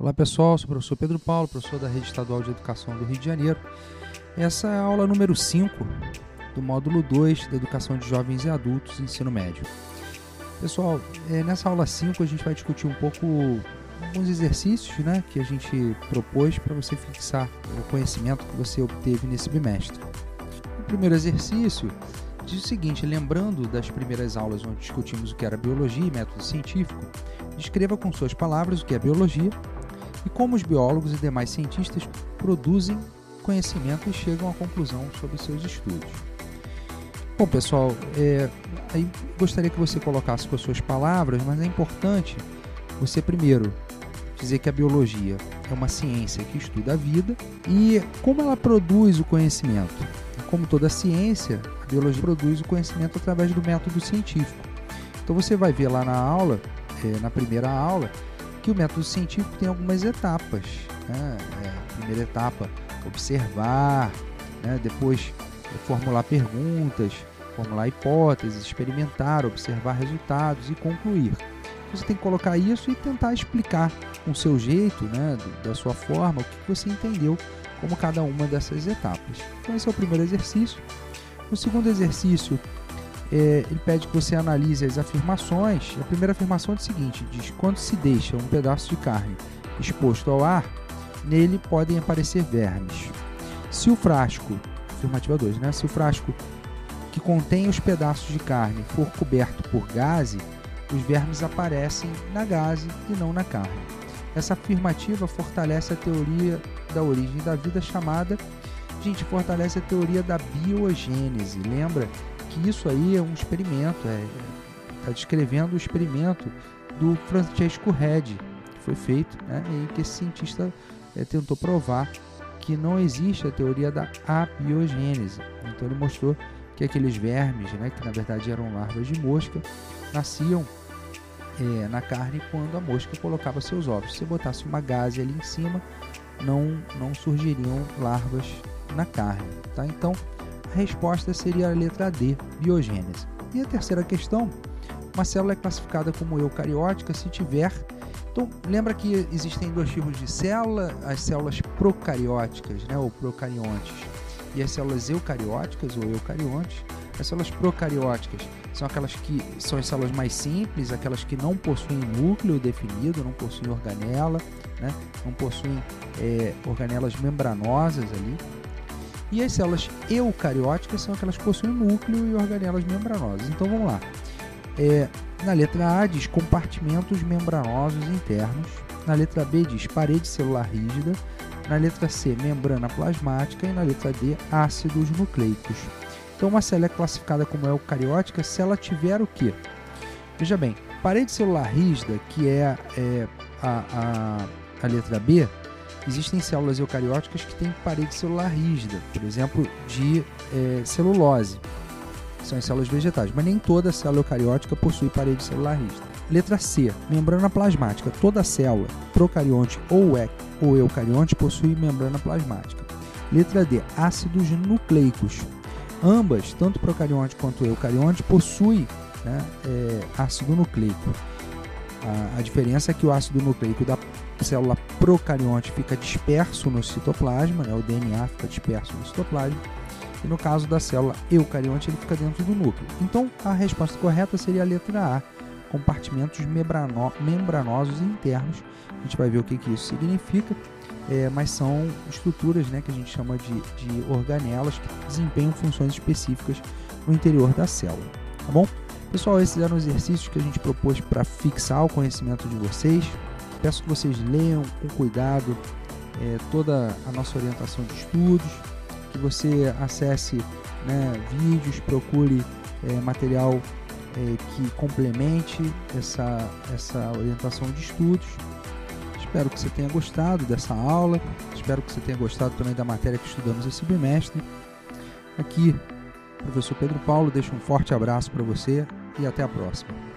Olá pessoal, sou o professor Pedro Paulo, professor da Rede Estadual de Educação do Rio de Janeiro. Essa é a aula número 5 do módulo 2 da Educação de Jovens e Adultos Ensino Médio. Pessoal, é, nessa aula 5 a gente vai discutir um pouco alguns exercícios né, que a gente propôs para você fixar o conhecimento que você obteve nesse bimestre. O primeiro exercício diz o seguinte: lembrando das primeiras aulas onde discutimos o que era biologia e método científico, descreva com suas palavras o que é biologia e como os biólogos e demais cientistas produzem conhecimento e chegam à conclusão sobre seus estudos. Bom, pessoal, é, aí gostaria que você colocasse com as suas palavras, mas é importante você primeiro dizer que a biologia é uma ciência que estuda a vida e como ela produz o conhecimento. Como toda ciência, a biologia produz o conhecimento através do método científico. Então você vai ver lá na aula, é, na primeira aula, que o método científico tem algumas etapas. Né? É, primeira etapa, observar, né? depois formular perguntas, formular hipóteses, experimentar, observar resultados e concluir. Você tem que colocar isso e tentar explicar com seu jeito, né, da sua forma, o que você entendeu como cada uma dessas etapas. Então esse é o primeiro exercício. O segundo exercício, é, ele pede que você analise as afirmações. A primeira afirmação é o seguinte, diz, quando se deixa um pedaço de carne exposto ao ar, nele podem aparecer vermes. Se o frasco, afirmativa 2, né? Se o frasco que contém os pedaços de carne for coberto por gaze, os vermes aparecem na gaze e não na carne. Essa afirmativa fortalece a teoria da origem da vida chamada, gente, fortalece a teoria da biogênese. Lembra que isso aí é um experimento, está é, tá descrevendo o experimento do Francesco Redi, que foi feito, né, e que esse cientista é, tentou provar que não existe a teoria da abiogênese. Então ele mostrou que aqueles vermes, né, que na verdade eram larvas de mosca, nasciam é, na carne quando a mosca colocava seus ovos. Se botasse uma gaze ali em cima, não, não surgiriam larvas na carne. Tá? Então, a resposta seria a letra D, biogênese. E a terceira questão, uma célula é classificada como eucariótica se tiver. Então, lembra que existem dois tipos de célula, as células procarióticas, né, ou procariontes, e as células eucarióticas ou eucariontes. As células procarióticas são aquelas que são as células mais simples, aquelas que não possuem núcleo definido, não possuem organela, né? não possuem é, organelas membranosas ali. E as células eucarióticas são aquelas que possuem núcleo e organelas membranosas. Então vamos lá. É, na letra A diz compartimentos membranosos internos. Na letra B diz parede celular rígida. Na letra C, membrana plasmática. E na letra D, ácidos nucleicos. Então, uma célula é classificada como eucariótica se ela tiver o quê? Veja bem, parede celular rígida, que é, é a, a, a letra B, existem células eucarióticas que têm parede celular rígida, por exemplo, de é, celulose, que são as células vegetais, mas nem toda célula eucariótica possui parede celular rígida. Letra C, membrana plasmática. Toda célula, procarionte ou, e, ou eucarionte, possui membrana plasmática. Letra D, ácidos nucleicos. Ambas, tanto procarionte quanto eucarionte, possuem né, é, ácido nucleico. A, a, diferença é que o ácido nucleico da célula procarionte fica disperso no citoplasma, né, o DNA fica disperso no citoplasma, e no caso da célula eucarionte ele fica dentro do núcleo. Então a resposta correta seria a letra A, compartimentos membrano membranosos internos. A gente vai ver o que, que isso significa é, mas são estruturas né, que a gente chama de, de organelas que desempenham funções específicas no interior da célula. Tá bom? Pessoal, esses eram os exercícios que a gente propôs para fixar o conhecimento de vocês. Peço que vocês leiam com cuidado é, toda a nossa orientação de estudos, que você acesse né, vídeos, procure é, material é, que complemente essa, essa orientação de estudos Espero que você tenha gostado dessa aula. Espero que você tenha gostado também da matéria que estudamos esse bimestre. Aqui, professor Pedro Paulo, deixa um forte abraço para você e até a próxima.